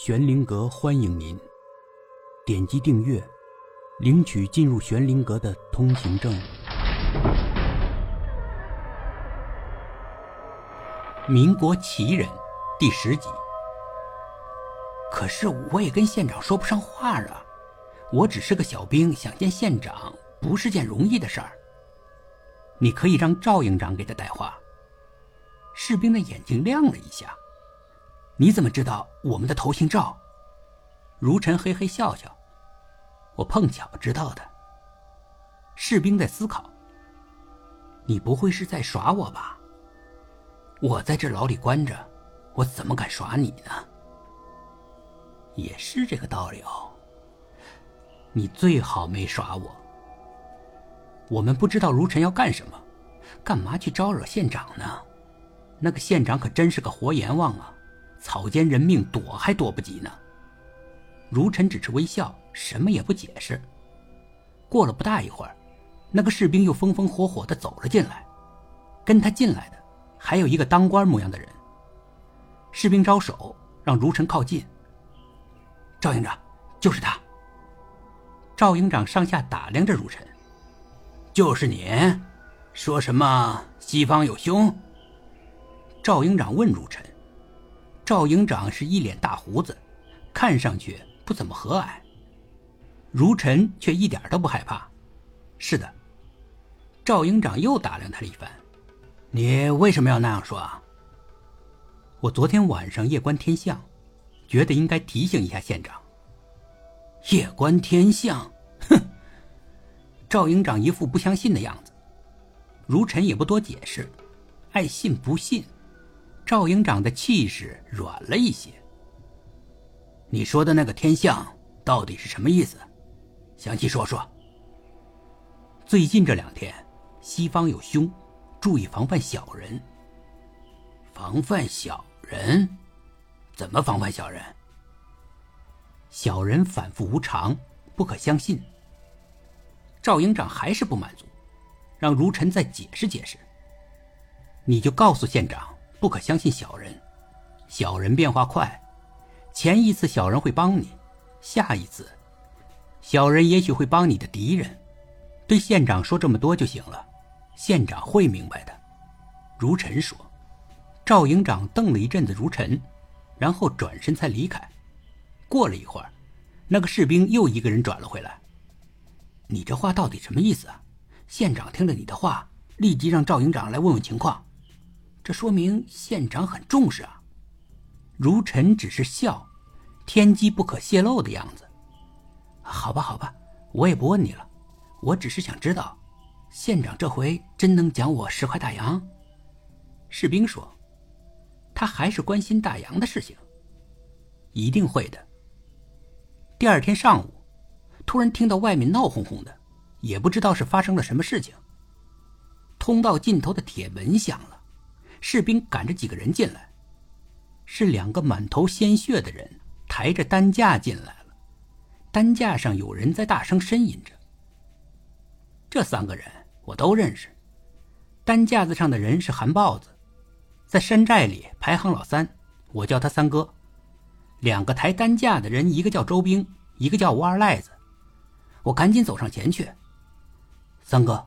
玄灵阁欢迎您，点击订阅，领取进入玄灵阁的通行证。民国奇人第十集。可是我也跟县长说不上话啊，我只是个小兵，想见县长不是件容易的事儿。你可以让赵营长给他带话。士兵的眼睛亮了一下。你怎么知道我们的头姓赵？如尘嘿嘿笑笑，我碰巧知道的。士兵在思考。你不会是在耍我吧？我在这牢里关着，我怎么敢耍你呢？也是这个道理哦。你最好没耍我。我们不知道如尘要干什么，干嘛去招惹县长呢？那个县长可真是个活阎王啊！草菅人命，躲还躲不及呢。如尘只是微笑，什么也不解释。过了不大一会儿，那个士兵又风风火火的走了进来，跟他进来的还有一个当官模样的人。士兵招手让如尘靠近。赵营长，就是他。赵营长上下打量着如尘，就是你，说什么西方有凶？赵营长问如尘。赵营长是一脸大胡子，看上去不怎么和蔼。如尘却一点都不害怕。是的，赵营长又打量他了一番。你为什么要那样说啊？我昨天晚上夜观天象，觉得应该提醒一下县长。夜观天象，哼！赵营长一副不相信的样子。如尘也不多解释，爱信不信。赵营长的气势软了一些。你说的那个天象到底是什么意思？详细说说。最近这两天，西方有凶，注意防范小人。防范小人？怎么防范小人？小人反复无常，不可相信。赵营长还是不满足，让如尘再解释解释。你就告诉县长。不可相信小人，小人变化快，前一次小人会帮你，下一次，小人也许会帮你的敌人。对县长说这么多就行了，县长会明白的。如尘说。赵营长瞪了一阵子如尘，然后转身才离开。过了一会儿，那个士兵又一个人转了回来。你这话到底什么意思啊？县长听了你的话，立即让赵营长来问问情况。这说明县长很重视啊。如尘只是笑，天机不可泄露的样子。好吧，好吧，我也不问你了。我只是想知道，县长这回真能奖我十块大洋？士兵说：“他还是关心大洋的事情。”一定会的。第二天上午，突然听到外面闹哄哄的，也不知道是发生了什么事情。通道尽头的铁门响了。士兵赶着几个人进来，是两个满头鲜血的人抬着担架进来了，担架上有人在大声呻吟着。这三个人我都认识，担架子上的人是韩豹子，在山寨里排行老三，我叫他三哥。两个抬担架的人，一个叫周兵，一个叫吴二赖子。我赶紧走上前去，三哥，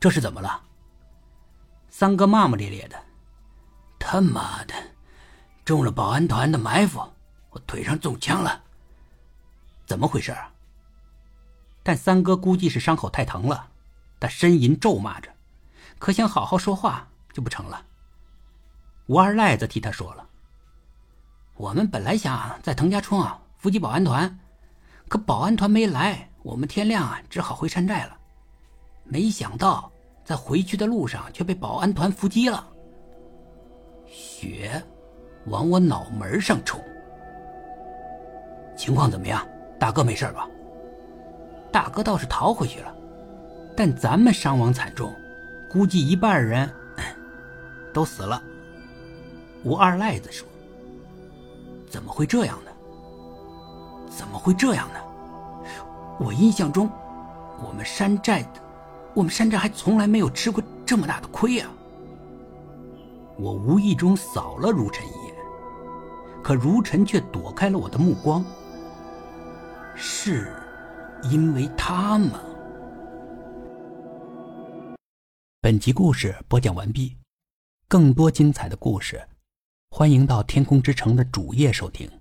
这是怎么了？三哥骂骂咧咧的。他妈的，中了保安团的埋伏，我腿上中枪了。怎么回事啊？但三哥估计是伤口太疼了，他呻吟咒骂着，可想好好说话就不成了。吴二赖子替他说了：“我们本来想在滕家村啊伏击保安团，可保安团没来，我们天亮啊只好回山寨了。没想到在回去的路上却被保安团伏击了。”血往我脑门上冲，情况怎么样？大哥没事吧？大哥倒是逃回去了，但咱们伤亡惨重，估计一半人 都死了。吴二赖子说：“怎么会这样呢？怎么会这样呢？我印象中，我们山寨，我们山寨还从来没有吃过这么大的亏啊！”我无意中扫了如尘一眼，可如尘却躲开了我的目光。是，因为他吗？本集故事播讲完毕，更多精彩的故事，欢迎到天空之城的主页收听。